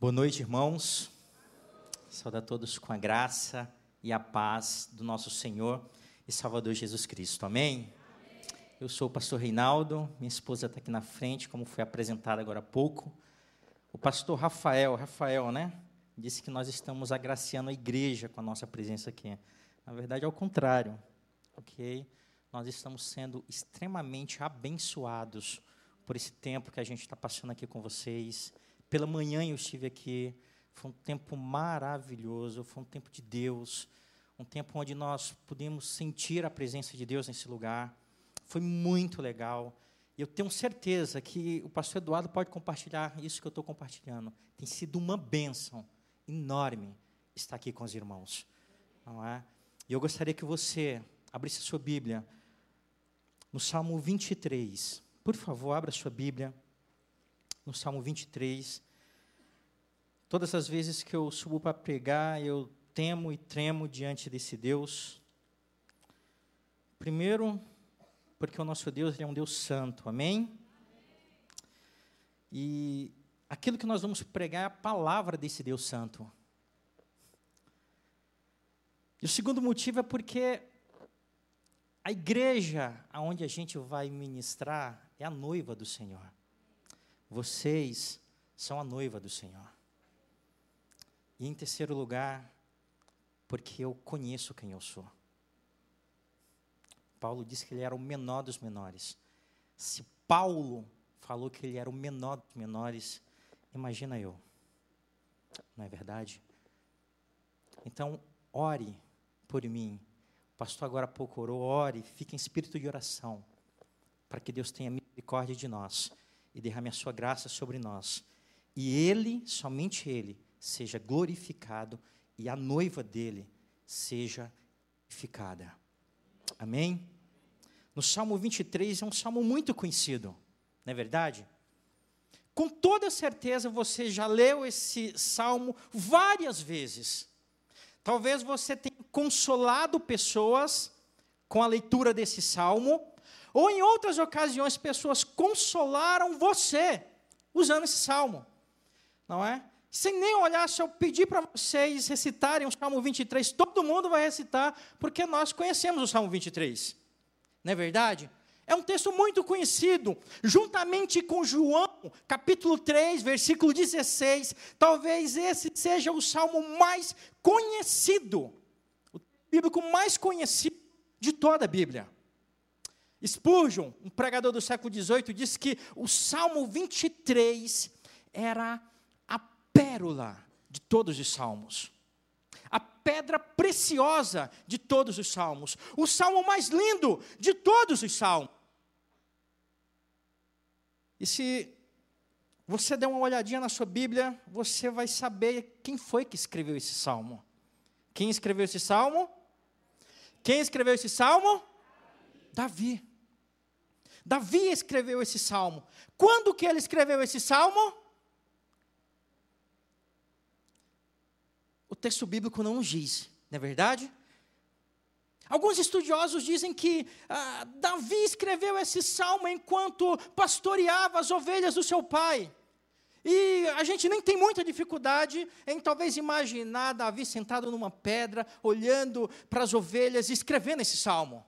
Boa noite, irmãos. Saúde a todos com a graça e a paz do nosso Senhor e Salvador Jesus Cristo. Amém? Amém. Eu sou o pastor Reinaldo, minha esposa está aqui na frente, como foi apresentada agora há pouco. O pastor Rafael, Rafael, né? Disse que nós estamos agraciando a igreja com a nossa presença aqui. Na verdade, é o contrário, ok? Nós estamos sendo extremamente abençoados por esse tempo que a gente está passando aqui com vocês pela manhã eu estive aqui, foi um tempo maravilhoso, foi um tempo de Deus, um tempo onde nós pudemos sentir a presença de Deus nesse lugar. Foi muito legal. E eu tenho certeza que o pastor Eduardo pode compartilhar isso que eu estou compartilhando. Tem sido uma bênção enorme estar aqui com os irmãos. Não é? E eu gostaria que você abrisse a sua Bíblia no Salmo 23. Por favor, abra a sua Bíblia no Salmo 23. Todas as vezes que eu subo para pregar, eu temo e tremo diante desse Deus. Primeiro, porque o nosso Deus é um Deus santo, amém? E aquilo que nós vamos pregar é a palavra desse Deus santo. E o segundo motivo é porque a igreja aonde a gente vai ministrar é a noiva do Senhor. Vocês são a noiva do Senhor. E em terceiro lugar, porque eu conheço quem eu sou. Paulo disse que ele era o menor dos menores. Se Paulo falou que ele era o menor dos menores, imagina eu. Não é verdade? Então, ore por mim. O pastor agora há pouco orou, ore, fique em espírito de oração, para que Deus tenha misericórdia de nós e derrame a sua graça sobre nós. E Ele, somente Ele, seja glorificado e a noiva dele seja glorificada. Amém? No Salmo 23 é um salmo muito conhecido, não é verdade? Com toda certeza você já leu esse salmo várias vezes. Talvez você tenha consolado pessoas com a leitura desse salmo, ou em outras ocasiões, pessoas consolaram você usando esse salmo, não é? Sem nem olhar, se eu pedir para vocês recitarem o Salmo 23, todo mundo vai recitar, porque nós conhecemos o Salmo 23, não é verdade? É um texto muito conhecido, juntamente com João, capítulo 3, versículo 16. Talvez esse seja o salmo mais conhecido, o bíblico mais conhecido de toda a Bíblia. Spurgeon, um pregador do século XVIII, disse que o Salmo 23 era a pérola de todos os salmos. A pedra preciosa de todos os salmos. O salmo mais lindo de todos os salmos. E se você der uma olhadinha na sua Bíblia, você vai saber quem foi que escreveu esse salmo. Quem escreveu esse salmo? Quem escreveu esse salmo? Davi. Davi escreveu esse salmo. Quando que ele escreveu esse salmo? O texto bíblico não diz, não é verdade? Alguns estudiosos dizem que ah, Davi escreveu esse salmo enquanto pastoreava as ovelhas do seu pai. E a gente nem tem muita dificuldade em talvez imaginar Davi sentado numa pedra, olhando para as ovelhas e escrevendo esse salmo.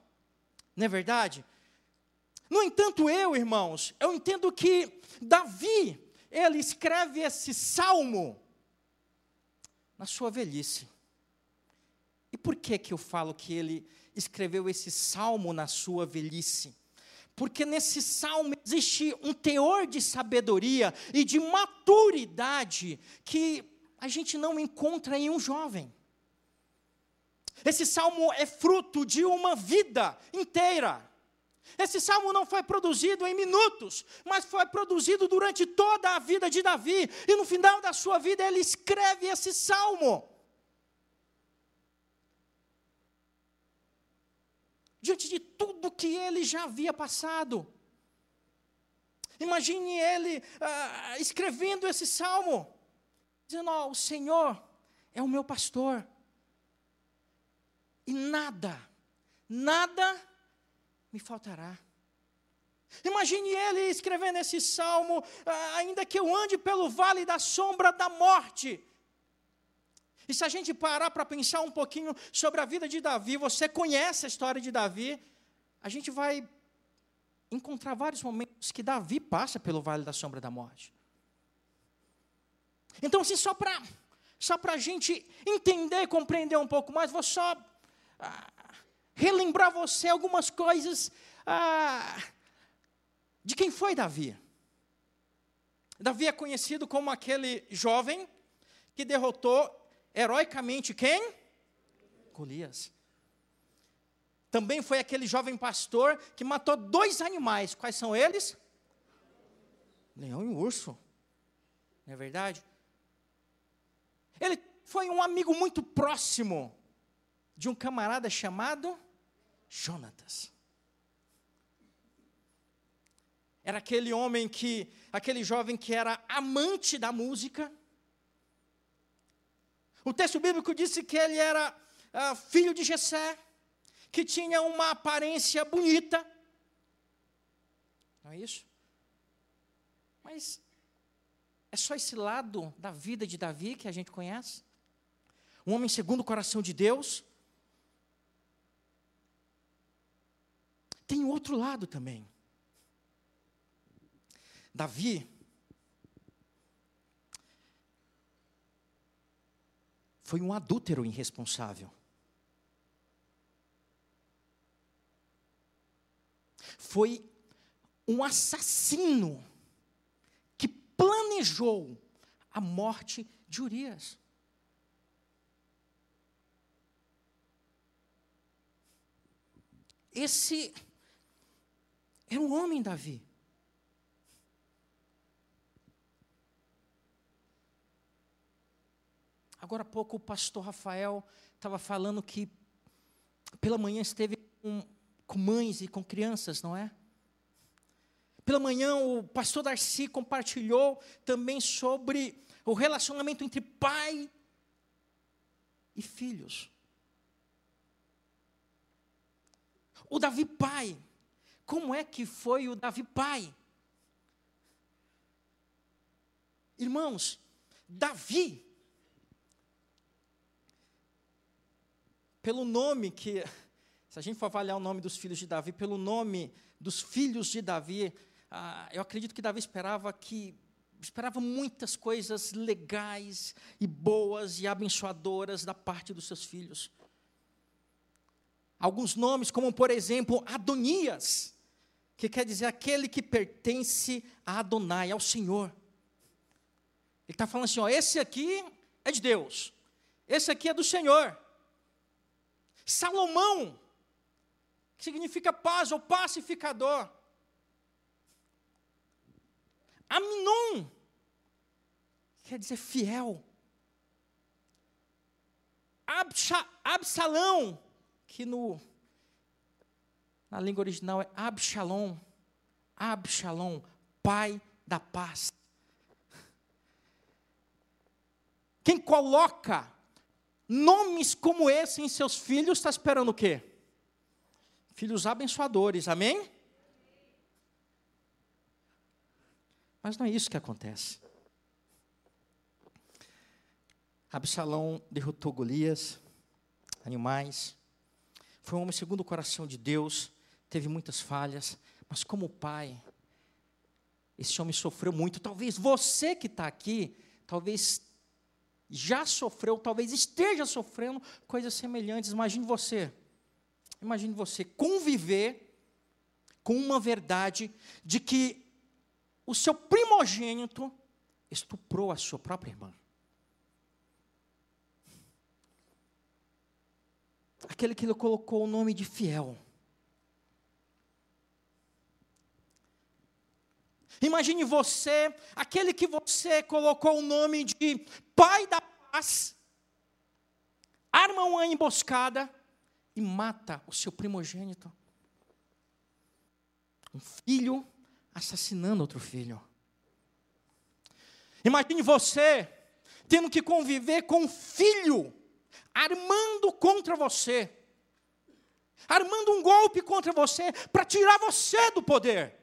Não é verdade? No entanto, eu, irmãos, eu entendo que Davi, ele escreve esse salmo na sua velhice. E por que que eu falo que ele escreveu esse salmo na sua velhice? Porque nesse salmo existe um teor de sabedoria e de maturidade que a gente não encontra em um jovem. Esse salmo é fruto de uma vida inteira. Esse salmo não foi produzido em minutos, mas foi produzido durante toda a vida de Davi, e no final da sua vida ele escreve esse salmo. Diante de tudo que ele já havia passado. Imagine ele ah, escrevendo esse salmo, dizendo: oh, O Senhor é o meu pastor, e nada, nada me faltará. Imagine ele escrevendo esse salmo, ah, ainda que eu ande pelo vale da sombra da morte. E se a gente parar para pensar um pouquinho sobre a vida de Davi, você conhece a história de Davi, a gente vai encontrar vários momentos que Davi passa pelo vale da sombra da morte. Então, assim, só para só a gente entender, compreender um pouco mais, vou só ah, relembrar você algumas coisas ah, de quem foi Davi. Davi é conhecido como aquele jovem que derrotou heroicamente quem? Golias. Também foi aquele jovem pastor que matou dois animais. Quais são eles? Leão e urso. Não é verdade? Ele foi um amigo muito próximo de um camarada chamado Jonatas. Era aquele homem que, aquele jovem que era amante da música. O texto bíblico disse que ele era uh, filho de Jessé, que tinha uma aparência bonita. Não é isso? Mas é só esse lado da vida de Davi que a gente conhece? Um homem segundo o coração de Deus? Tem outro lado também. Davi foi um adúltero irresponsável. Foi um assassino que planejou a morte de Urias. Esse era um homem, Davi. Agora há pouco o pastor Rafael estava falando que pela manhã esteve com, com mães e com crianças, não é? Pela manhã o pastor Darcy compartilhou também sobre o relacionamento entre pai e filhos. O Davi pai, como é que foi o Davi pai? Irmãos, Davi pelo nome que, se a gente for avaliar o nome dos filhos de Davi, pelo nome dos filhos de Davi, ah, eu acredito que Davi esperava que esperava muitas coisas legais e boas e abençoadoras da parte dos seus filhos. Alguns nomes, como por exemplo Adonias, que quer dizer aquele que pertence a Adonai, ao Senhor. Ele está falando assim: ó, esse aqui é de Deus, esse aqui é do Senhor. Salomão, que significa paz ou pacificador. Aminon, quer dizer fiel. Absa, Absalão, que no, na língua original é Absalom. Absalom, pai da paz. Quem coloca nomes como esse em seus filhos, está esperando o quê? Filhos abençoadores, amém? Mas não é isso que acontece. Absalão derrotou Golias, animais, foi um homem segundo o coração de Deus, teve muitas falhas, mas como pai, esse homem sofreu muito. Talvez você que está aqui, talvez já sofreu, talvez esteja sofrendo coisas semelhantes. Imagine você, imagine você conviver com uma verdade de que o seu primogênito estuprou a sua própria irmã. Aquele que ele colocou o nome de fiel. Imagine você, aquele que você colocou o nome de Pai da Paz, arma uma emboscada e mata o seu primogênito. Um filho assassinando outro filho. Imagine você tendo que conviver com um filho armando contra você, armando um golpe contra você para tirar você do poder.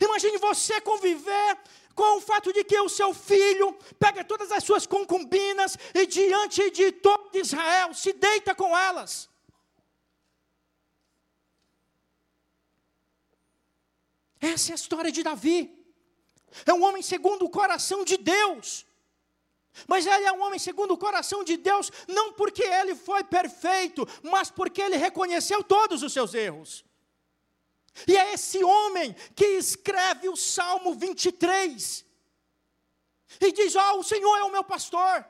Imagine você conviver com o fato de que o seu filho pega todas as suas concubinas e diante de todo Israel se deita com elas. Essa é a história de Davi. É um homem segundo o coração de Deus. Mas ele é um homem segundo o coração de Deus, não porque ele foi perfeito, mas porque ele reconheceu todos os seus erros. E é esse homem que escreve o Salmo 23. E diz: Ó, oh, o Senhor é o meu pastor,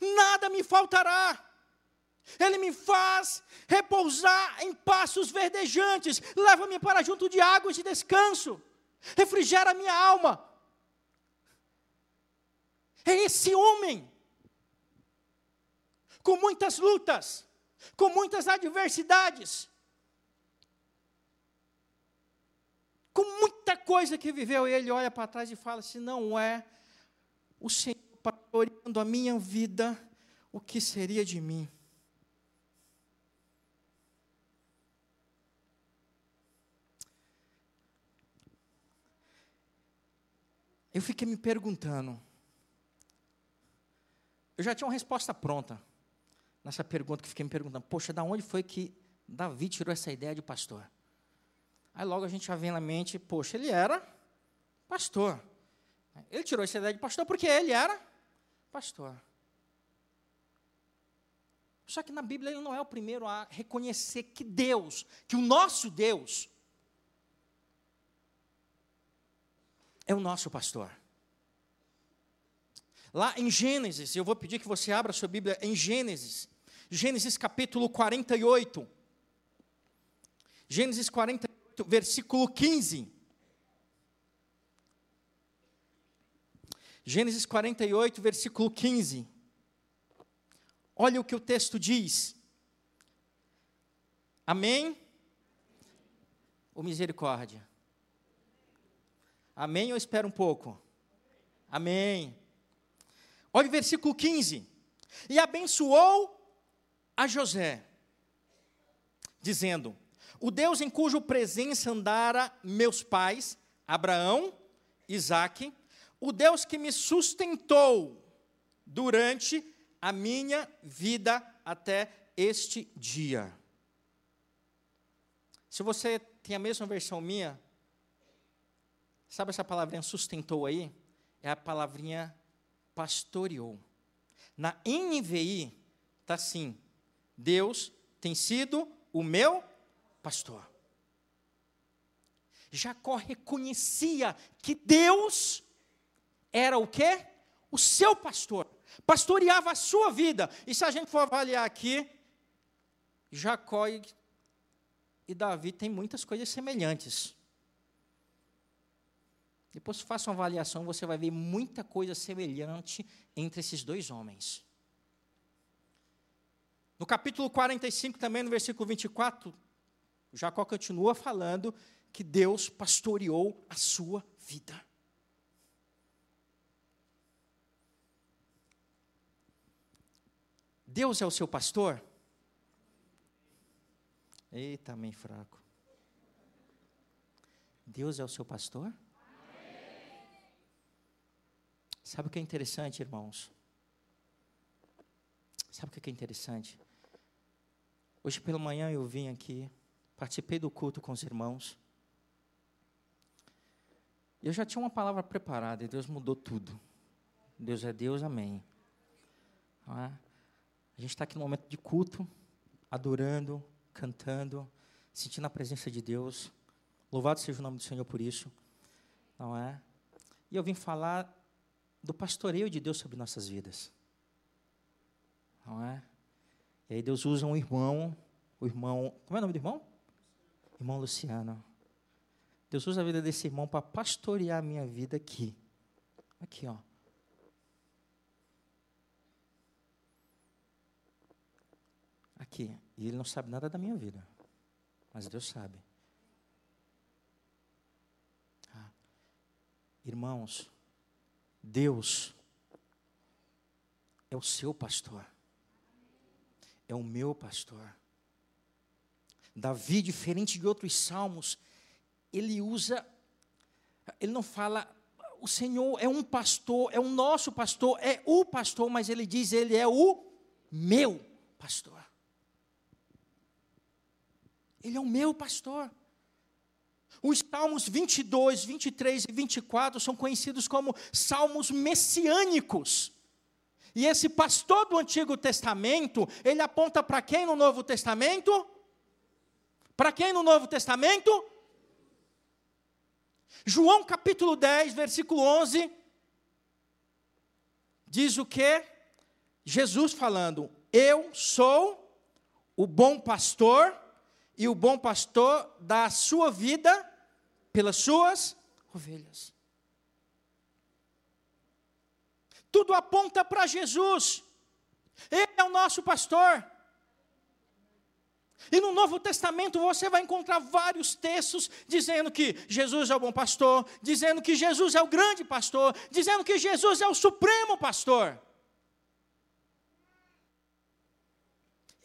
nada me faltará. Ele me faz repousar em passos verdejantes, leva-me para junto de águas de descanso, refrigera minha alma. É esse homem, com muitas lutas, com muitas adversidades, com muita coisa que viveu, ele olha para trás e fala: se não é o Senhor pastoreando a minha vida, o que seria de mim? Eu fiquei me perguntando. Eu já tinha uma resposta pronta nessa pergunta que fiquei me perguntando. Poxa, da onde foi que Davi tirou essa ideia de pastor? Aí logo a gente já vem na mente, poxa, ele era pastor. Ele tirou essa ideia de pastor porque ele era pastor. Só que na Bíblia ele não é o primeiro a reconhecer que Deus, que o nosso Deus, é o nosso pastor. Lá em Gênesis, eu vou pedir que você abra sua Bíblia em Gênesis, Gênesis capítulo 48. Gênesis 48, versículo 15. Gênesis 48, versículo 15. Olha o que o texto diz. Amém? Ou misericórdia? Amém ou espera um pouco? Amém. Olha o versículo 15. E abençoou a José, dizendo: O Deus em cuja presença andara meus pais, Abraão, Isaque, o Deus que me sustentou durante a minha vida até este dia. Se você tem a mesma versão minha, Sabe essa palavrinha sustentou aí? É a palavrinha pastoreou. Na NVI está assim: Deus tem sido o meu pastor. Jacó reconhecia que Deus era o quê? O seu pastor. Pastoreava a sua vida. E se a gente for avaliar aqui, Jacó e, e Davi têm muitas coisas semelhantes. Depois faça uma avaliação, você vai ver muita coisa semelhante entre esses dois homens. No capítulo 45, também no versículo 24, Jacó continua falando que Deus pastoreou a sua vida. Deus é o seu pastor? Eita, amém fraco. Deus é o seu pastor? Sabe o que é interessante, irmãos? Sabe o que é interessante? Hoje pela manhã eu vim aqui, participei do culto com os irmãos. Eu já tinha uma palavra preparada e Deus mudou tudo. Deus é Deus, amém. É? A gente está aqui no momento de culto, adorando, cantando, sentindo a presença de Deus. Louvado seja o nome do Senhor por isso. Não é? E eu vim falar do pastoreio de Deus sobre nossas vidas. Não é? E aí Deus usa um irmão, o irmão, como é o nome do irmão? Irmão Luciano. Deus usa a vida desse irmão para pastorear a minha vida aqui. Aqui, ó. Aqui. E ele não sabe nada da minha vida. Mas Deus sabe. Ah. Irmãos, Deus é o seu pastor, é o meu pastor. Davi, diferente de outros salmos, ele usa Ele não fala, o Senhor é um pastor, é o nosso pastor, é o pastor, mas ele diz, ele é o meu pastor. Ele é o meu pastor. Os salmos 22, 23 e 24 são conhecidos como salmos messiânicos. E esse pastor do Antigo Testamento, ele aponta para quem no Novo Testamento? Para quem no Novo Testamento? João capítulo 10, versículo 11, diz o que? Jesus falando: Eu sou o bom pastor, e o bom pastor dá a sua vida pelas suas ovelhas. Tudo aponta para Jesus. Ele é o nosso pastor. E no Novo Testamento você vai encontrar vários textos dizendo que Jesus é o bom pastor, dizendo que Jesus é o grande pastor, dizendo que Jesus é o supremo pastor.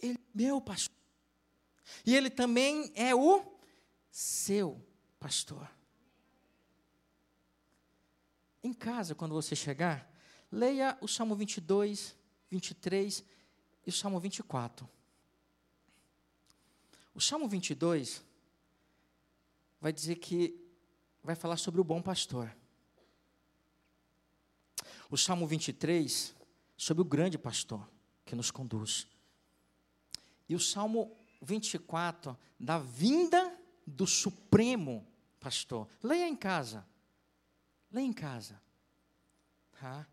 Ele é meu pastor. E ele também é o seu pastor. Em casa, quando você chegar, Leia o Salmo 22, 23 e o Salmo 24. O Salmo 22 vai dizer que vai falar sobre o bom pastor. O Salmo 23 sobre o grande pastor que nos conduz. E o Salmo 24 da vinda do supremo pastor. Leia em casa. Leia em casa. Tá?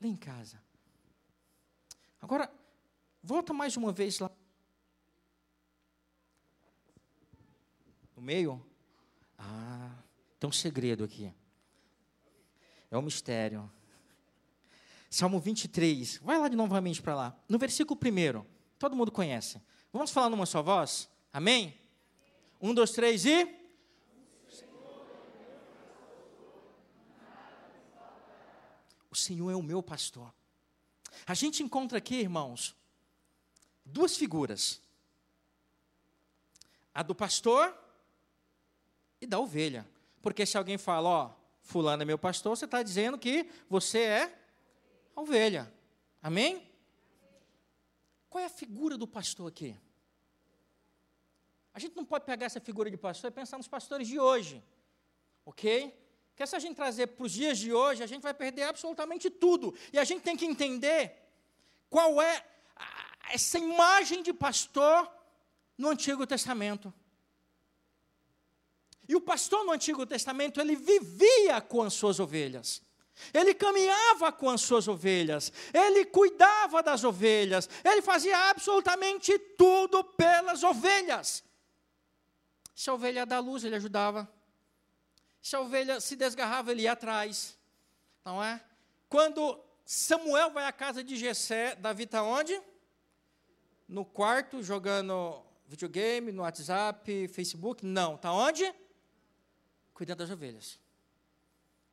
Lê em casa. Agora, volta mais uma vez lá. Meio? Ah, tem um segredo aqui. É um mistério. Salmo 23. Vai lá de novamente para lá. No versículo 1. Todo mundo conhece. Vamos falar numa só voz? Amém? Um, dois, três e. O Senhor é o meu pastor. A gente encontra aqui, irmãos, duas figuras: a do pastor e da ovelha. Porque se alguém fala, ó, Fulano é meu pastor, você está dizendo que você é a ovelha. Amém? Qual é a figura do pastor aqui? A gente não pode pegar essa figura de pastor e pensar nos pastores de hoje. Ok? Porque se a gente trazer para os dias de hoje, a gente vai perder absolutamente tudo. E a gente tem que entender qual é essa imagem de pastor no Antigo Testamento. E o pastor no Antigo Testamento, ele vivia com as suas ovelhas. Ele caminhava com as suas ovelhas, ele cuidava das ovelhas, ele fazia absolutamente tudo pelas ovelhas. Se a ovelha dá luz, ele ajudava. Se a ovelha se desgarrava, ele ia atrás. Não é? Quando Samuel vai à casa de Jessé, Davi está onde? No quarto, jogando videogame, no WhatsApp, Facebook? Não. Está onde? Cuidando das ovelhas.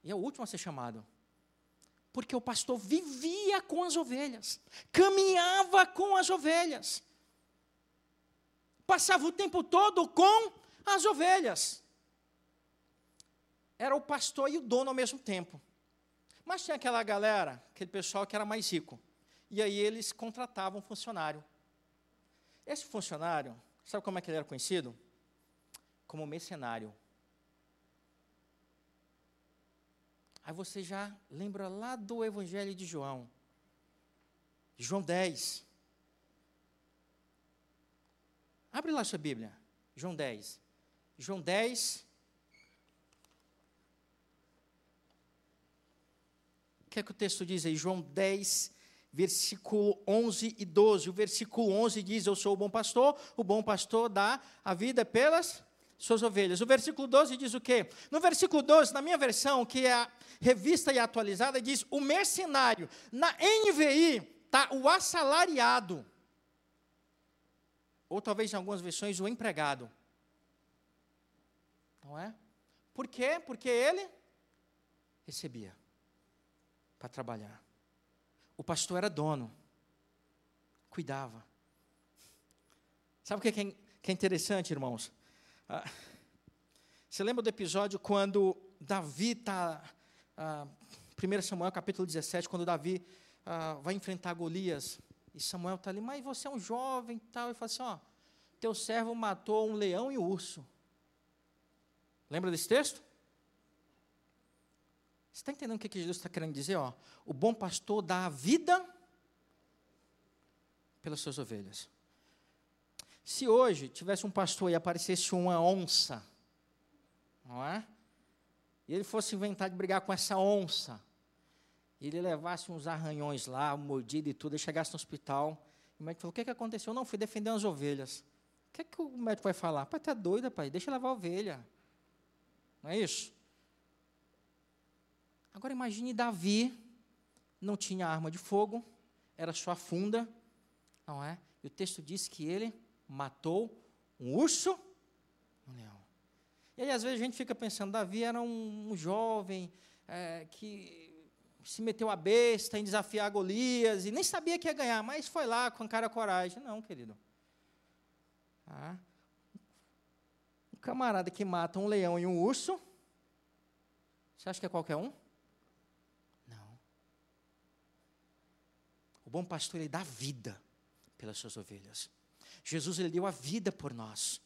E é o último a ser chamado. Porque o pastor vivia com as ovelhas, caminhava com as ovelhas, passava o tempo todo com as ovelhas era o pastor e o dono ao mesmo tempo. Mas tinha aquela galera, aquele pessoal que era mais rico. E aí eles contratavam um funcionário. Esse funcionário, sabe como é que ele era conhecido? Como mercenário. Aí você já lembra lá do Evangelho de João. João 10. Abre lá sua Bíblia. João 10. João 10, O que é que o texto diz aí? João 10, versículo 11 e 12. O versículo 11 diz: Eu sou o bom pastor, o bom pastor dá a vida pelas suas ovelhas. O versículo 12 diz o quê? No versículo 12, na minha versão, que é a revista e atualizada, diz: O mercenário. Na NVI, está o assalariado. Ou talvez em algumas versões, o empregado. Não é? Por quê? Porque ele recebia para trabalhar. O pastor era dono, cuidava. Sabe o que é, que é interessante, irmãos? Ah, você lembra do episódio quando Davi está. Ah, 1 Samuel capítulo 17, quando Davi ah, vai enfrentar Golias, e Samuel está ali, mas você é um jovem e tal, e fala assim: ó, teu servo matou um leão e um urso. Lembra desse texto? Você está entendendo o que Jesus está querendo dizer? Ó, o bom pastor dá a vida pelas suas ovelhas. Se hoje tivesse um pastor e aparecesse uma onça, não é? E ele fosse inventar de brigar com essa onça, e ele levasse uns arranhões lá, mordido e tudo, e chegasse no hospital, o médico falou: O que, que aconteceu? Não, fui defender as ovelhas. O que, que o médico vai falar? Pai, tá doido, pai, deixa levar a ovelha. Não é isso? Agora imagine Davi, não tinha arma de fogo, era só a funda, não é? E o texto diz que ele matou um urso, um leão. E aí às vezes a gente fica pensando, Davi era um, um jovem é, que se meteu a besta em desafiar Golias e nem sabia que ia ganhar, mas foi lá com cara coragem. Não, querido. Ah, um camarada que mata um leão e um urso, você acha que é qualquer um? Não. O bom pastor, ele dá vida pelas suas ovelhas. Jesus, ele deu a vida por nós.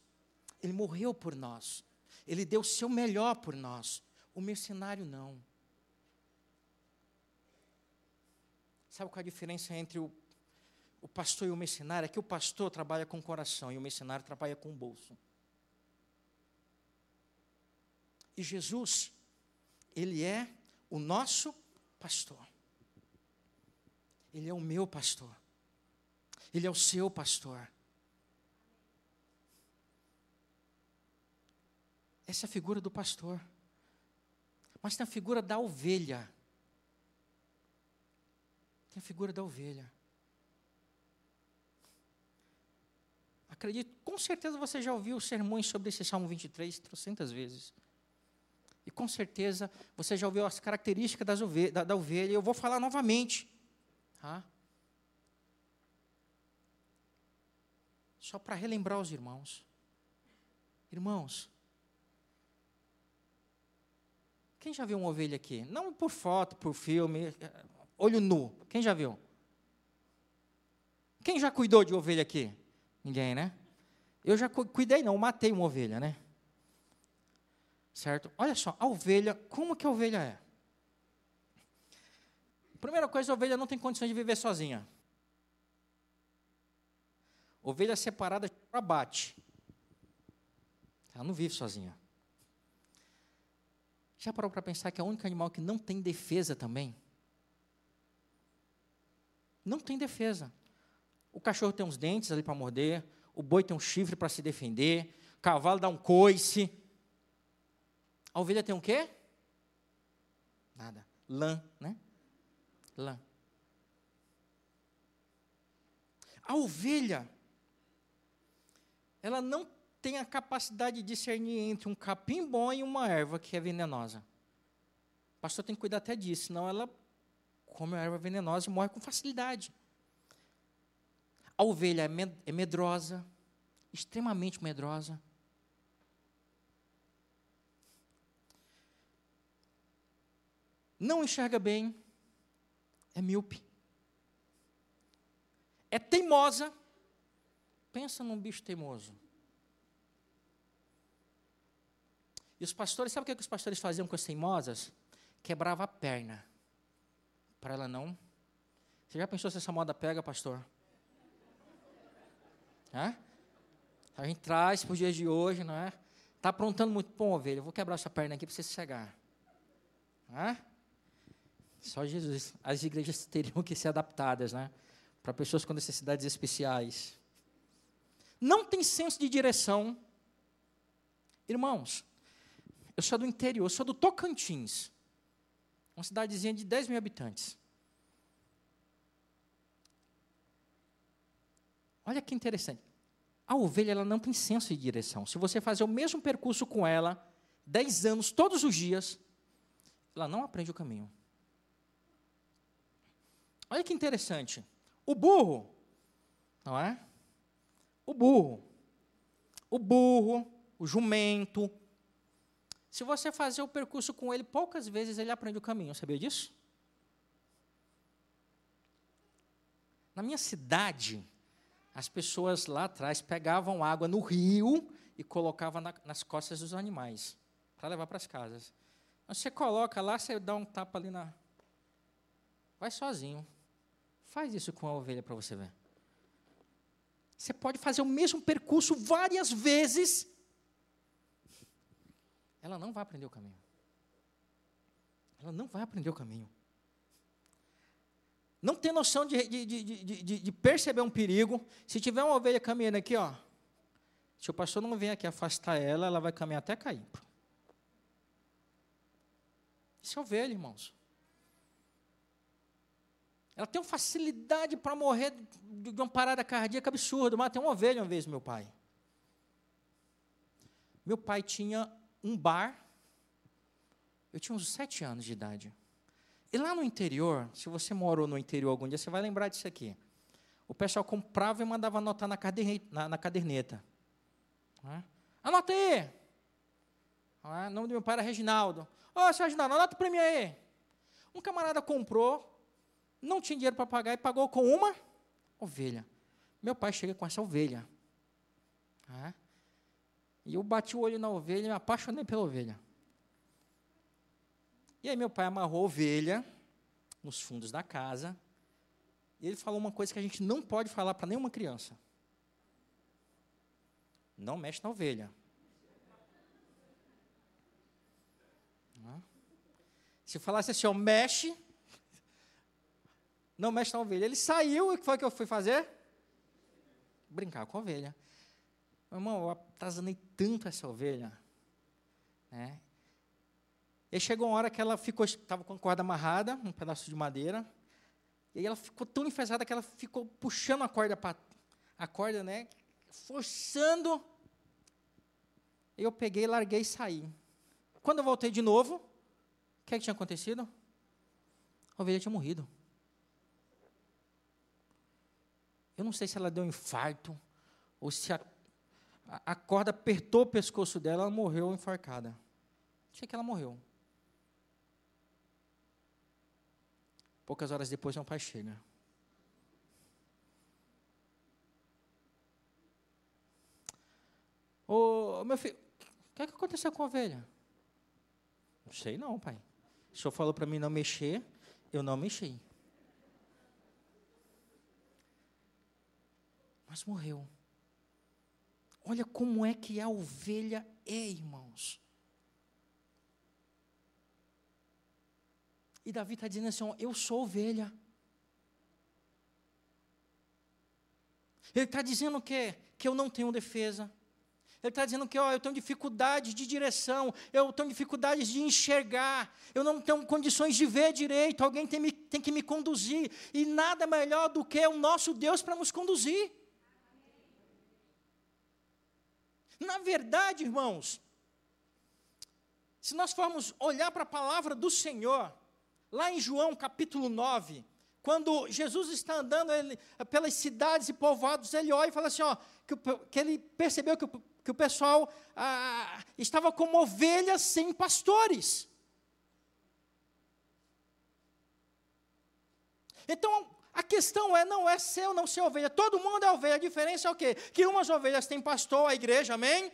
Ele morreu por nós. Ele deu o seu melhor por nós. O mercenário não. Sabe qual é a diferença entre o, o pastor e o mercenário? É que o pastor trabalha com o coração e o mercenário trabalha com o bolso. E Jesus, ele é o nosso pastor. Ele é o meu pastor. Ele é o seu pastor. Essa é a figura do pastor. Mas tem a figura da ovelha. Tem a figura da ovelha. Acredito, com certeza você já ouviu sermões sobre esse Salmo 23 trocentas vezes. E com certeza você já ouviu as características das ovelha, da, da ovelha, eu vou falar novamente. Tá? Só para relembrar os irmãos. Irmãos, quem já viu uma ovelha aqui? Não por foto, por filme, olho nu. Quem já viu? Quem já cuidou de ovelha aqui? Ninguém, né? Eu já cuidei, não, matei uma ovelha, né? Certo? Olha só, a ovelha, como que a ovelha é? Primeira coisa, a ovelha não tem condições de viver sozinha. Ovelha separada abate. Ela não vive sozinha. Já parou para pensar que é o único animal que não tem defesa também? Não tem defesa. O cachorro tem uns dentes ali para morder, o boi tem um chifre para se defender, o cavalo dá um coice. A ovelha tem um quê? Nada. Lã, né? Lã. A ovelha, ela não tem a capacidade de discernir entre um capim bom e uma erva que é venenosa. O pastor tem que cuidar até disso, senão ela come a erva venenosa e morre com facilidade. A ovelha é, é medrosa, extremamente medrosa. Não enxerga bem, é míope. É teimosa, Pensa num bicho teimoso. E os pastores, sabe o que, os pastores faziam com as teimosas? Quebrava a perna. Para ela não. Você já pensou se essa moda pega, pastor? Hã? A gente traz para os dias de hoje, não é? Está aprontando muito. Pô, ovelha, eu vou quebrar essa perna aqui para você cegar. Hã? Só Jesus. As igrejas teriam que ser adaptadas, né? Para pessoas com necessidades especiais não tem senso de direção. Irmãos, eu sou do interior, eu sou do Tocantins, uma cidadezinha de 10 mil habitantes. Olha que interessante. A ovelha ela não tem senso de direção. Se você fazer o mesmo percurso com ela, 10 anos, todos os dias, ela não aprende o caminho. Olha que interessante. O burro, não é? O burro. O burro, o jumento. Se você fazer o percurso com ele, poucas vezes ele aprende o caminho. Sabia disso? Na minha cidade, as pessoas lá atrás pegavam água no rio e colocavam na, nas costas dos animais para levar para as casas. Você coloca lá, você dá um tapa ali na. Vai sozinho. Faz isso com a ovelha para você ver. Você pode fazer o mesmo percurso várias vezes. Ela não vai aprender o caminho. Ela não vai aprender o caminho. Não tem noção de, de, de, de, perceber um perigo. Se tiver uma ovelha caminhando aqui, ó, se o pastor não vem aqui afastar ela, ela vai caminhar até cair. Isso é ovelha, irmãos. Ela tem uma facilidade para morrer de uma parada cardíaca absurda. Matei uma ovelha uma vez, meu pai. Meu pai tinha um bar. Eu tinha uns sete anos de idade. E lá no interior, se você morou no interior algum dia, você vai lembrar disso aqui. O pessoal comprava e mandava anotar na caderneta. Na, na caderneta. É? Anota aí! É? O nome do meu pai era Reginaldo. Ô, oh, seu Reginaldo, anota para mim aí. Um camarada comprou, não tinha dinheiro para pagar e pagou com uma ovelha. Meu pai chega com essa ovelha. É? E eu bati o olho na ovelha e me apaixonei pela ovelha. E aí meu pai amarrou a ovelha nos fundos da casa. E ele falou uma coisa que a gente não pode falar para nenhuma criança. Não mexe na ovelha. Se falasse assim, ó, mexe, não mexe na ovelha. Ele saiu e o que foi que eu fui fazer? Brincar com a ovelha. Meu irmão, eu atazanei tanto essa ovelha. Né? E chegou uma hora que ela ficou, estava com a corda amarrada, um pedaço de madeira. E aí ela ficou tão enfesada que ela ficou puxando a corda para a corda, né? Forçando. Eu peguei, larguei e saí. Quando eu voltei de novo, o que, é que tinha acontecido? A ovelha tinha morrido. Eu não sei se ela deu um infarto ou se a, a, corda apertou o pescoço dela, ela morreu enforcada. Achei que ela morreu. Poucas horas depois, meu pai chega. Ô, meu filho, o que, é que aconteceu com a ovelha? Não sei não, pai. O senhor falou para mim não mexer, eu não mexi. Mas morreu. Olha como é que a ovelha é, irmãos. E Davi está dizendo assim: ó, eu sou ovelha. Ele está dizendo que, que eu não tenho defesa. Ele está dizendo que ó, eu tenho dificuldade de direção, eu tenho dificuldades de enxergar, eu não tenho condições de ver direito, alguém tem, tem que me conduzir. E nada melhor do que o nosso Deus para nos conduzir. Na verdade, irmãos, se nós formos olhar para a palavra do Senhor, Lá em João capítulo 9, quando Jesus está andando ele, pelas cidades e povoados, ele olha e fala assim: ó, que, que ele percebeu que o, que o pessoal ah, estava como ovelhas sem pastores. Então, a questão é, não é ser ou não ser ovelha. Todo mundo é ovelha. A diferença é o quê? Que umas ovelhas têm pastor, a igreja, amém? amém.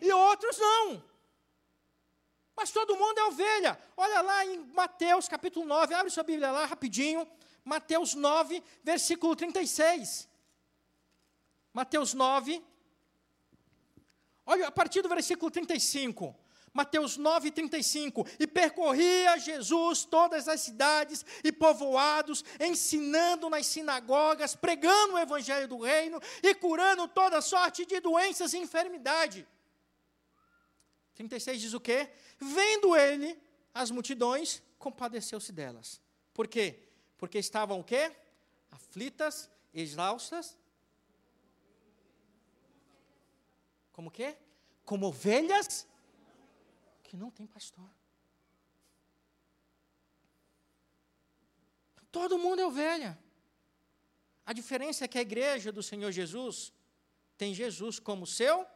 E outros não. Mas todo mundo é ovelha. Olha lá em Mateus capítulo 9, abre sua Bíblia lá rapidinho. Mateus 9, versículo 36. Mateus 9. Olha, a partir do versículo 35. Mateus 9, 35. E percorria Jesus todas as cidades e povoados, ensinando nas sinagogas, pregando o evangelho do reino e curando toda sorte de doenças e enfermidade. 36 diz o quê? Vendo ele as multidões, compadeceu-se delas. Por quê? Porque estavam o quê? Aflitas, exaustas. Como quê? Como ovelhas que não tem pastor. Todo mundo é ovelha. A diferença é que a igreja do Senhor Jesus tem Jesus como seu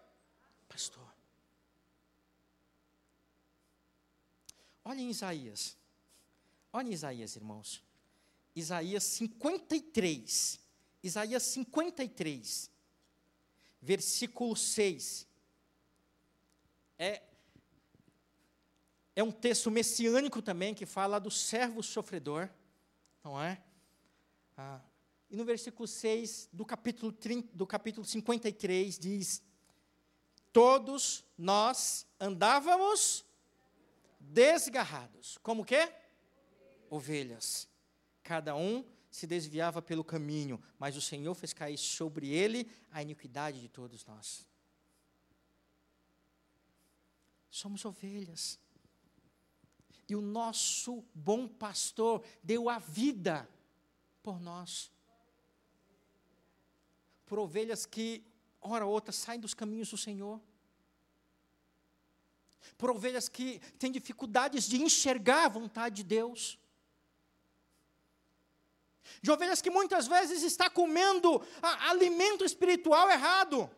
pastor. olhem Isaías. Olhem Isaías, irmãos. Isaías 53. Isaías 53, versículo 6. É, é um texto messiânico também que fala do servo sofredor, não é? Ah, e no versículo 6 do capítulo, 30, do capítulo 53 diz: Todos nós andávamos desgarrados. Como que? Ovelhas. Cada um se desviava pelo caminho, mas o Senhor fez cair sobre ele a iniquidade de todos nós. Somos ovelhas. E o nosso bom pastor deu a vida por nós. Por ovelhas que, hora ou outra, saem dos caminhos do Senhor. Por ovelhas que têm dificuldades de enxergar a vontade de Deus de ovelhas que muitas vezes está comendo alimento espiritual errado.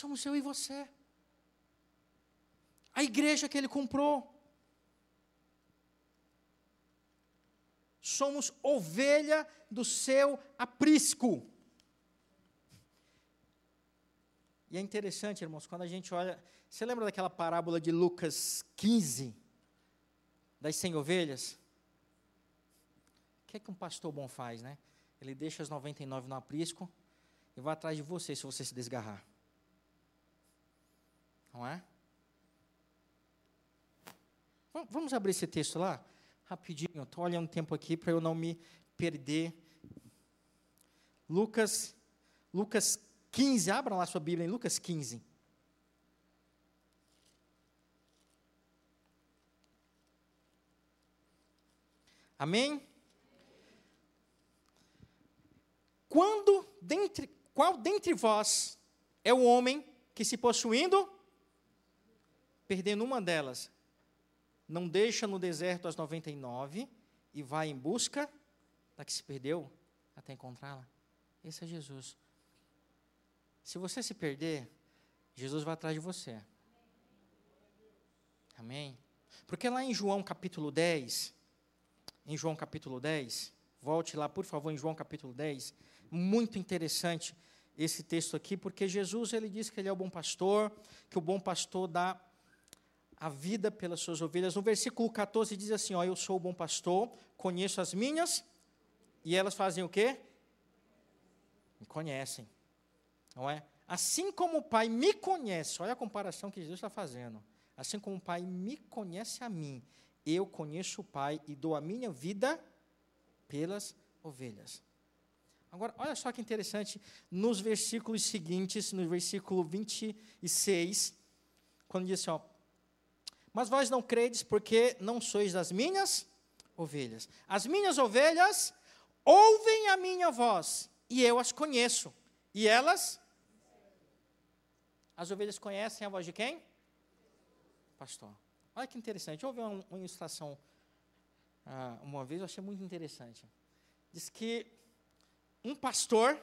Somos eu e você. A igreja que ele comprou. Somos ovelha do seu aprisco. E é interessante, irmãos, quando a gente olha. Você lembra daquela parábola de Lucas 15? Das 100 ovelhas? O que é que um pastor bom faz, né? Ele deixa as 99 no aprisco e vai atrás de você se você se desgarrar. Não é? Vamos abrir esse texto lá? Rapidinho, estou olhando tempo aqui para eu não me perder. Lucas, Lucas 15, abram lá sua Bíblia em Lucas 15. Amém? Quando dentre, qual dentre vós é o homem que se possuindo, perdendo uma delas, não deixa no deserto as 99 e vai em busca da que se perdeu até encontrá-la? Esse é Jesus. Se você se perder, Jesus vai atrás de você. Amém? Porque lá em João capítulo 10, em João capítulo 10, volte lá, por favor, em João capítulo 10, muito interessante esse texto aqui, porque Jesus ele diz que ele é o bom pastor, que o bom pastor dá a vida pelas suas ovelhas. No versículo 14 diz assim, ó, eu sou o bom pastor, conheço as minhas, e elas fazem o quê? Me conhecem não é? Assim como o Pai me conhece, olha a comparação que Jesus está fazendo. Assim como o Pai me conhece a mim, eu conheço o Pai e dou a minha vida pelas ovelhas. Agora, olha só que interessante, nos versículos seguintes, no versículo 26, quando diz assim, ó, mas vós não credes porque não sois das minhas ovelhas. As minhas ovelhas ouvem a minha voz, e eu as conheço, e elas as ovelhas conhecem a voz de quem? Pastor. Olha que interessante. Eu ouvi uma, uma ilustração ah, uma vez, eu achei muito interessante. Diz que um pastor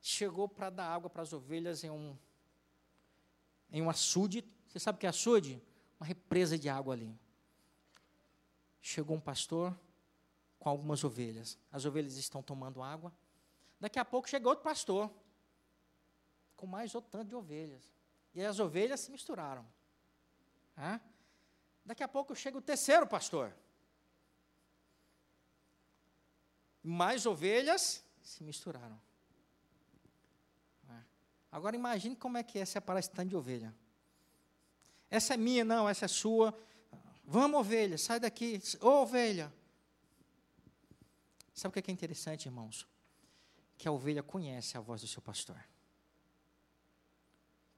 chegou para dar água para as ovelhas em um, em um açude. Você sabe o que é açude? Uma represa de água ali. Chegou um pastor com algumas ovelhas. As ovelhas estão tomando água. Daqui a pouco chegou outro pastor com mais outro tanto de ovelhas. E as ovelhas se misturaram. Hã? Daqui a pouco chega o terceiro pastor. Mais ovelhas se misturaram. Agora imagine como é que é separar esse tanto de ovelha. Essa é minha, não, essa é sua. Vamos, ovelha, sai daqui. Ô, oh, ovelha. Sabe o que é interessante, irmãos? Que a ovelha conhece a voz do seu pastor.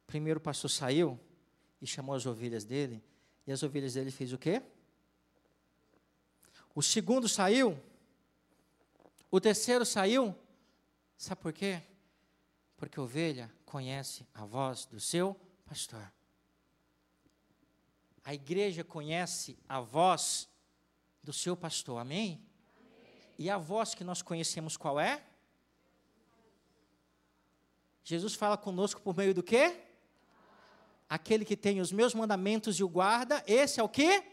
Primeiro o pastor saiu e chamou as ovelhas dele, e as ovelhas dele fez o quê? O segundo saiu, o terceiro saiu, sabe por quê? Porque a ovelha conhece a voz do seu pastor. A igreja conhece a voz do seu pastor, amém? amém? E a voz que nós conhecemos qual é? Jesus fala conosco por meio do quê? Aquele que tem os meus mandamentos e o guarda, esse é o quê?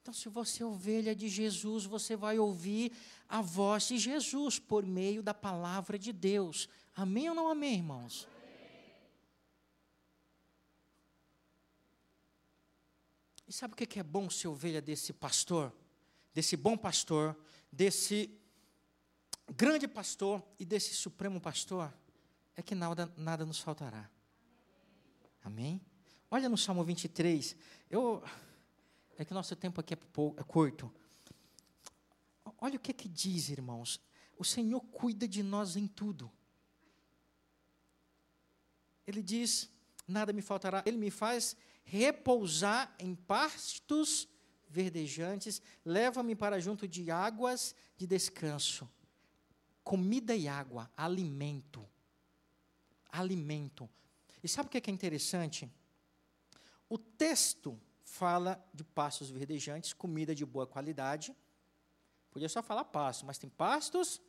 Então, se você é ovelha de Jesus, você vai ouvir a voz de Jesus por meio da palavra de Deus. Amém ou não amém, irmãos? E sabe o que é bom ser ovelha desse pastor? Desse bom pastor, desse grande pastor e desse supremo pastor? É que nada, nada nos faltará. Amém? Olha no Salmo 23. Eu é que nosso tempo aqui é, pouco, é curto. Olha o que, é que diz, irmãos. O Senhor cuida de nós em tudo. Ele diz: nada me faltará. Ele me faz repousar em pastos verdejantes, leva-me para junto de águas de descanso. Comida e água, alimento. Alimento. E sabe o que é, é interessante? O texto fala de pastos verdejantes, comida de boa qualidade. Podia só falar pasto, mas tem pastos.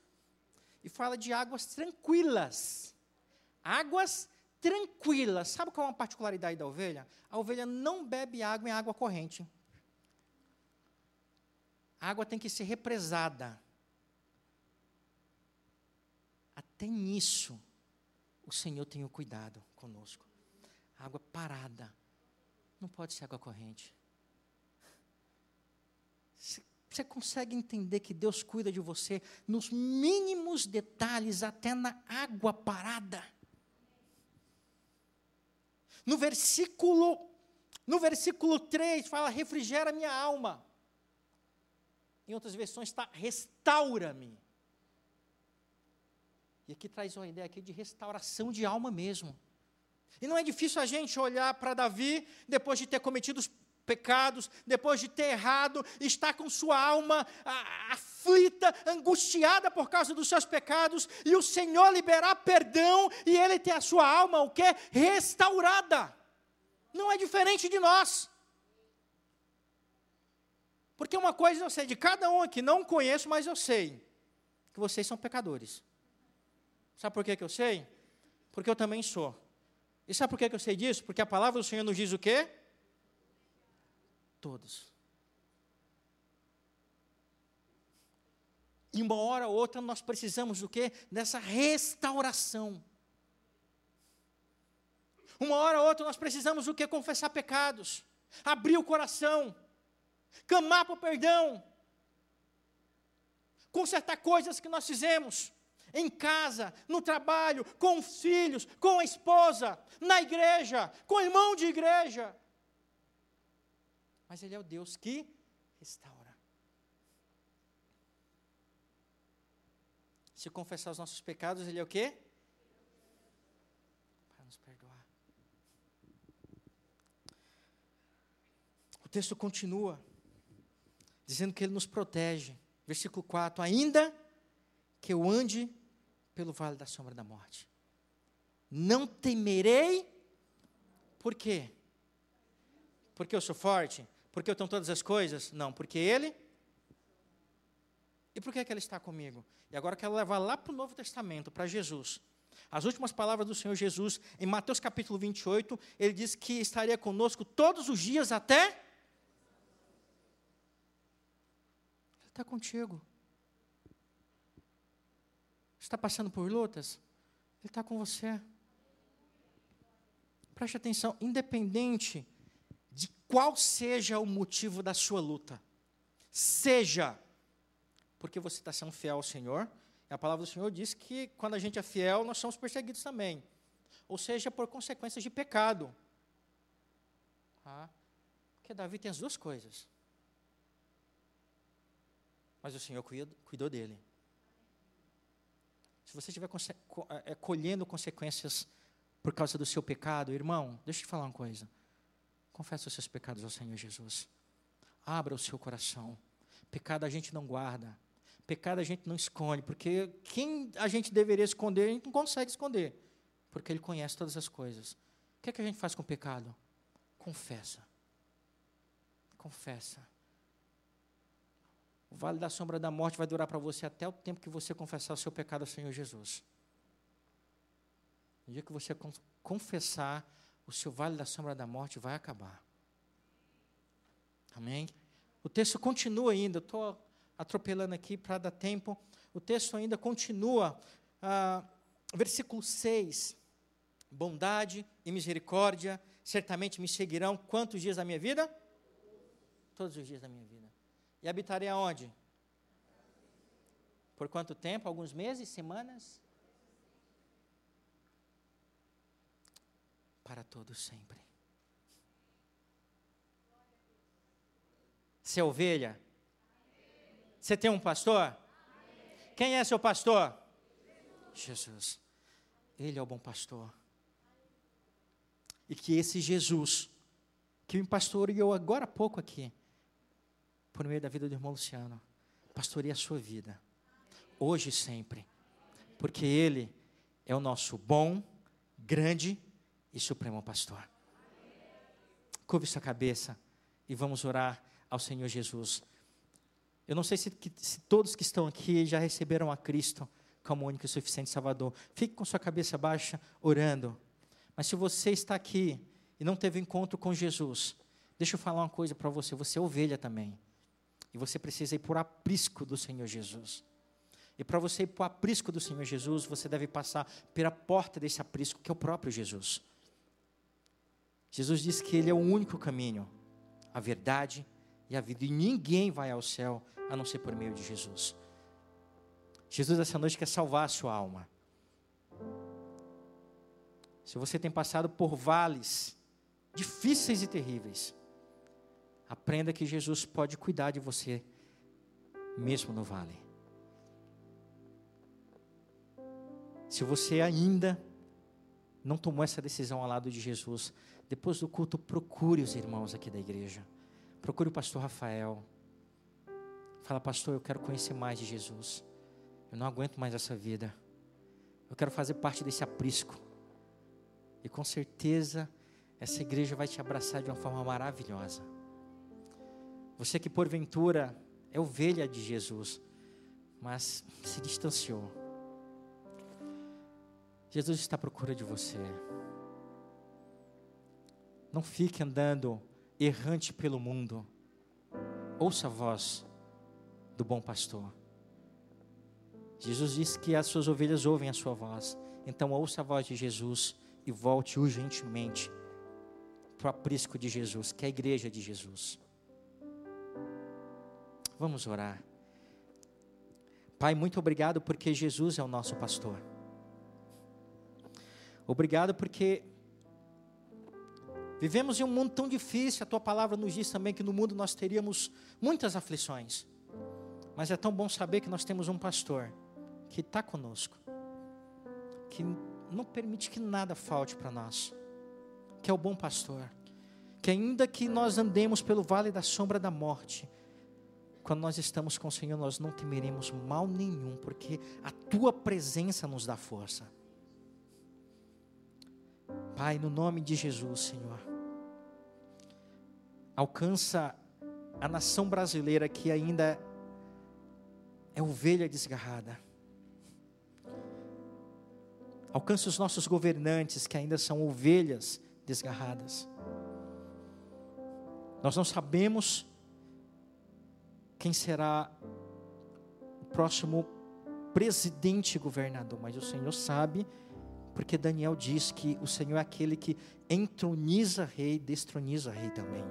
E fala de águas tranquilas. Águas tranquilas. Sabe qual é uma particularidade da ovelha? A ovelha não bebe água em água corrente. A água tem que ser represada. Até nisso, o Senhor tem o cuidado conosco. Água parada não pode ser água corrente. Você consegue entender que Deus cuida de você nos mínimos detalhes, até na água parada. No versículo, no versículo 3 fala: refrigera minha alma. Em outras versões está restaura-me. E aqui traz uma ideia aqui de restauração de alma mesmo. E não é difícil a gente olhar para Davi, depois de ter cometido os pecados, depois de ter errado, estar com sua alma aflita, angustiada por causa dos seus pecados, e o Senhor liberar perdão, e ele ter a sua alma, o que? Restaurada. Não é diferente de nós. Porque uma coisa eu sei, de cada um aqui, não conheço, mas eu sei, que vocês são pecadores. Sabe por que, que eu sei? Porque eu também sou. E sabe por que eu sei disso? Porque a palavra do Senhor nos diz o quê? Todos. E uma hora ou outra nós precisamos do quê? Dessa restauração. Uma hora ou outra nós precisamos do quê? Confessar pecados, abrir o coração, clamar por perdão, consertar coisas que nós fizemos em casa, no trabalho, com os filhos, com a esposa, na igreja, com o irmão de igreja. Mas Ele é o Deus que restaura. Se confessar os nossos pecados, Ele é o quê? Para nos perdoar. O texto continua, dizendo que Ele nos protege. Versículo 4: Ainda que eu ande pelo vale da sombra da morte. Não temerei, por quê? Porque eu sou forte? Porque eu tenho todas as coisas? Não, porque Ele. E por que, é que Ele está comigo? E agora eu quero levar lá para o Novo Testamento, para Jesus. As últimas palavras do Senhor Jesus, em Mateus capítulo 28, ele diz que estaria conosco todos os dias até. Ele está contigo está passando por lutas, Ele está com você. Preste atenção, independente de qual seja o motivo da sua luta, seja porque você está sendo fiel ao Senhor, e a palavra do Senhor diz que quando a gente é fiel, nós somos perseguidos também, ou seja, por consequências de pecado. Ah, porque Davi tem as duas coisas. Mas o Senhor cuidou dele se você estiver é, colhendo consequências por causa do seu pecado, irmão, deixa eu te falar uma coisa. Confessa os seus pecados ao Senhor Jesus. Abra o seu coração. Pecado a gente não guarda. Pecado a gente não esconde, porque quem a gente deveria esconder, a gente não consegue esconder, porque Ele conhece todas as coisas. O que é que a gente faz com o pecado? Confessa. Confessa. O vale da sombra da morte vai durar para você até o tempo que você confessar o seu pecado ao Senhor Jesus. No dia que você confessar, o seu vale da sombra da morte vai acabar. Amém? O texto continua ainda, estou atropelando aqui para dar tempo. O texto ainda continua, ah, versículo 6. Bondade e misericórdia certamente me seguirão quantos dias da minha vida? Todos os dias da minha vida. E habitarei aonde? Por quanto tempo? Alguns meses, semanas? Para todos sempre. Você é ovelha? Você tem um pastor? Quem é seu pastor? Jesus. Ele é o bom pastor. E que esse Jesus, que me pastoreou agora há pouco aqui, por meio da vida do irmão Luciano, pastoreia a sua vida, hoje e sempre, porque Ele é o nosso bom, grande e supremo pastor. Curve sua cabeça e vamos orar ao Senhor Jesus. Eu não sei se, se, todos que estão aqui já receberam a Cristo como único e suficiente Salvador. Fique com sua cabeça baixa, orando. Mas se você está aqui e não teve encontro com Jesus, deixa eu falar uma coisa para você: você é ovelha também. E você precisa ir por aprisco do Senhor Jesus. E para você ir por aprisco do Senhor Jesus, você deve passar pela porta desse aprisco, que é o próprio Jesus. Jesus disse que Ele é o único caminho, a verdade e a vida. E ninguém vai ao céu a não ser por meio de Jesus. Jesus, essa noite, quer salvar a sua alma. Se você tem passado por vales difíceis e terríveis, aprenda que Jesus pode cuidar de você, mesmo no vale. Se você ainda não tomou essa decisão ao lado de Jesus, depois do culto, procure os irmãos aqui da igreja. Procure o pastor Rafael. Fala, pastor, eu quero conhecer mais de Jesus. Eu não aguento mais essa vida. Eu quero fazer parte desse aprisco. E com certeza essa igreja vai te abraçar de uma forma maravilhosa. Você que porventura é ovelha de Jesus, mas se distanciou. Jesus está à procura de você. Não fique andando errante pelo mundo. Ouça a voz do bom pastor. Jesus disse que as suas ovelhas ouvem a sua voz. Então ouça a voz de Jesus e volte urgentemente para o aprisco de Jesus, que é a igreja de Jesus. Vamos orar. Pai, muito obrigado porque Jesus é o nosso pastor. Obrigado porque vivemos em um mundo tão difícil, a tua palavra nos diz também que no mundo nós teríamos muitas aflições. Mas é tão bom saber que nós temos um pastor que está conosco, que não permite que nada falte para nós, que é o bom pastor, que ainda que nós andemos pelo vale da sombra da morte, quando nós estamos com o Senhor, nós não temeremos mal nenhum, porque a tua presença nos dá força. Pai, no nome de Jesus, Senhor, alcança a nação brasileira que ainda é ovelha desgarrada. Alcança os nossos governantes que ainda são ovelhas desgarradas. Nós não sabemos quem será o próximo presidente governador, mas o Senhor sabe porque Daniel diz que o Senhor é aquele que entroniza rei, destroniza rei também.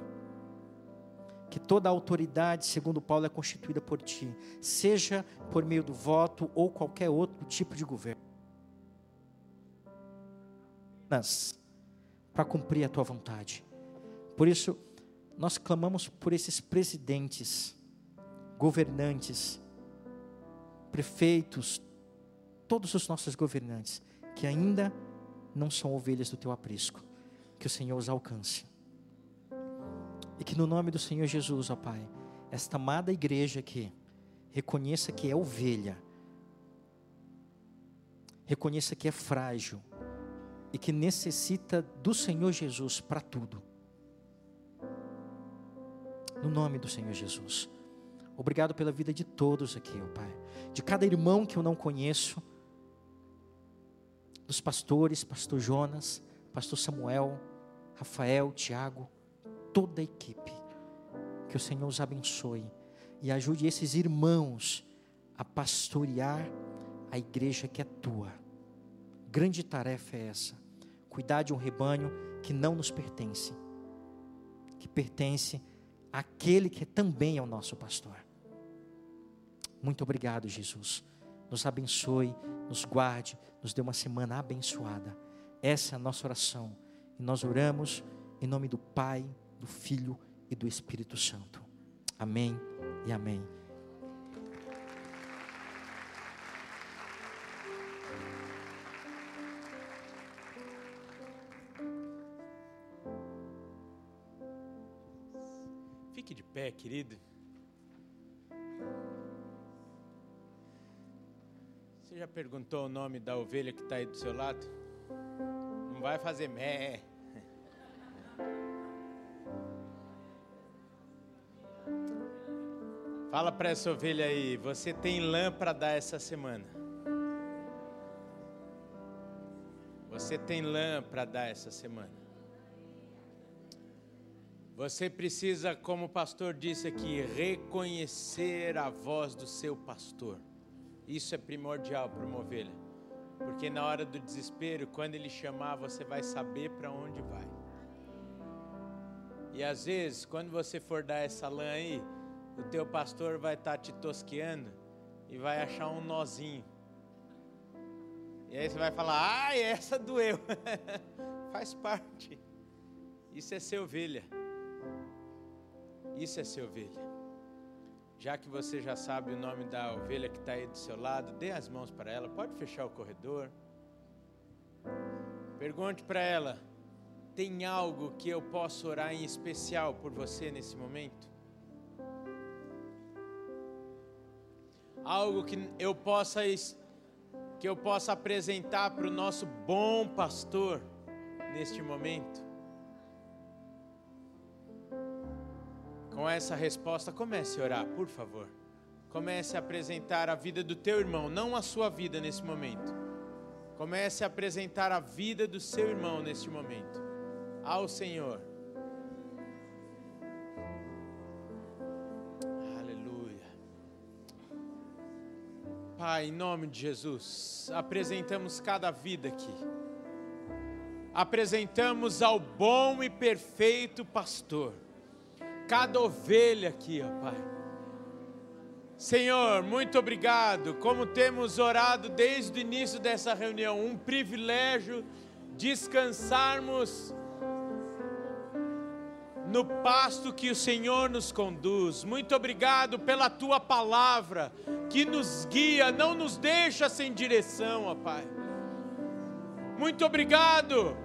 Que toda autoridade, segundo Paulo, é constituída por ti, seja por meio do voto ou qualquer outro tipo de governo. Para cumprir a tua vontade. Por isso, nós clamamos por esses presidentes, governantes, prefeitos, todos os nossos governantes que ainda não são ovelhas do teu aprisco. Que o Senhor os alcance. E que no nome do Senhor Jesus, ó Pai, esta amada igreja aqui, reconheça que é ovelha, reconheça que é frágil e que necessita do Senhor Jesus para tudo. No nome do Senhor Jesus. Obrigado pela vida de todos aqui, ó Pai. De cada irmão que eu não conheço, dos pastores, pastor Jonas, pastor Samuel, Rafael, Tiago, toda a equipe. Que o Senhor os abençoe e ajude esses irmãos a pastorear a igreja que é tua. Grande tarefa é essa: cuidar de um rebanho que não nos pertence, que pertence àquele que também é o nosso pastor. Muito obrigado, Jesus. Nos abençoe, nos guarde, nos dê uma semana abençoada. Essa é a nossa oração. E nós oramos em nome do Pai, do Filho e do Espírito Santo. Amém e amém. Fique de pé, querido. Já perguntou o nome da ovelha que está aí do seu lado? Não vai fazer mé. Fala para essa ovelha aí, você tem lã para dar essa semana. Você tem lã para dar essa semana. Você precisa, como o pastor disse aqui, reconhecer a voz do seu pastor. Isso é primordial para uma ovelha. Porque na hora do desespero, quando ele chamar, você vai saber para onde vai. E às vezes, quando você for dar essa lã aí, o teu pastor vai estar tá te tosqueando e vai achar um nozinho. E aí você vai falar: "Ah, essa doeu". Faz parte. Isso é ser ovelha. Isso é ser ovelha. Já que você já sabe o nome da ovelha que está aí do seu lado, dê as mãos para ela. Pode fechar o corredor. Pergunte para ela: tem algo que eu posso orar em especial por você nesse momento? algo que eu possa que eu possa apresentar para o nosso bom pastor neste momento. Com essa resposta, comece a orar, por favor. Comece a apresentar a vida do teu irmão, não a sua vida nesse momento. Comece a apresentar a vida do seu irmão neste momento ao Senhor. Pai, em nome de Jesus, apresentamos cada vida aqui. Apresentamos ao bom e perfeito pastor, cada ovelha aqui, ó Pai. Senhor, muito obrigado. Como temos orado desde o início dessa reunião, um privilégio descansarmos no pasto que o Senhor nos conduz. Muito obrigado pela tua palavra que nos guia, não nos deixa sem direção, ó Pai. Muito obrigado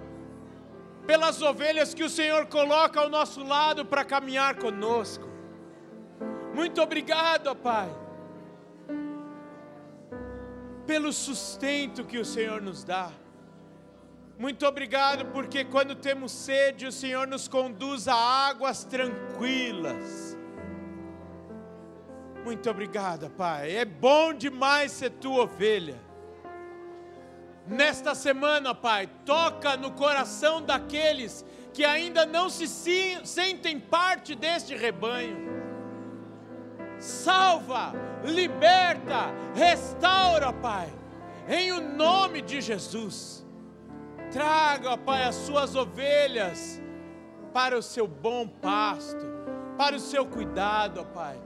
pelas ovelhas que o Senhor coloca ao nosso lado para caminhar conosco. Muito obrigado, Pai, pelo sustento que o Senhor nos dá. Muito obrigado, porque quando temos sede, o Senhor nos conduz a águas tranquilas. Muito obrigado, Pai. É bom demais ser tua ovelha. Nesta semana, Pai, toca no coração daqueles que ainda não se sentem parte deste rebanho. Salva, liberta, restaura, Pai, em o nome de Jesus. Traga, Pai, as suas ovelhas para o seu bom pasto, para o seu cuidado, Pai.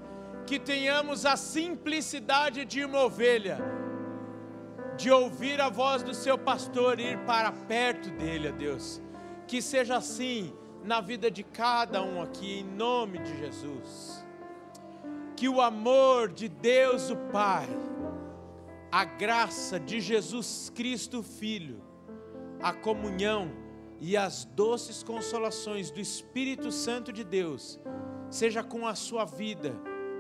Que tenhamos a simplicidade de uma ovelha, de ouvir a voz do seu pastor e ir para perto dele, ó Deus. Que seja assim na vida de cada um aqui, em nome de Jesus. Que o amor de Deus, o Pai, a graça de Jesus Cristo, Filho, a comunhão e as doces consolações do Espírito Santo de Deus, seja com a sua vida,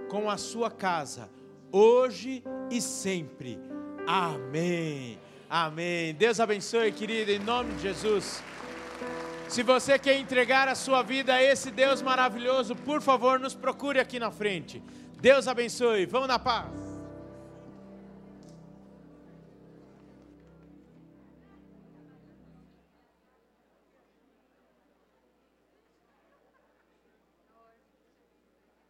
com a sua casa, hoje e sempre. Amém. Amém. Deus abençoe, querida, em nome de Jesus. Se você quer entregar a sua vida a esse Deus maravilhoso, por favor, nos procure aqui na frente. Deus abençoe. Vamos na paz.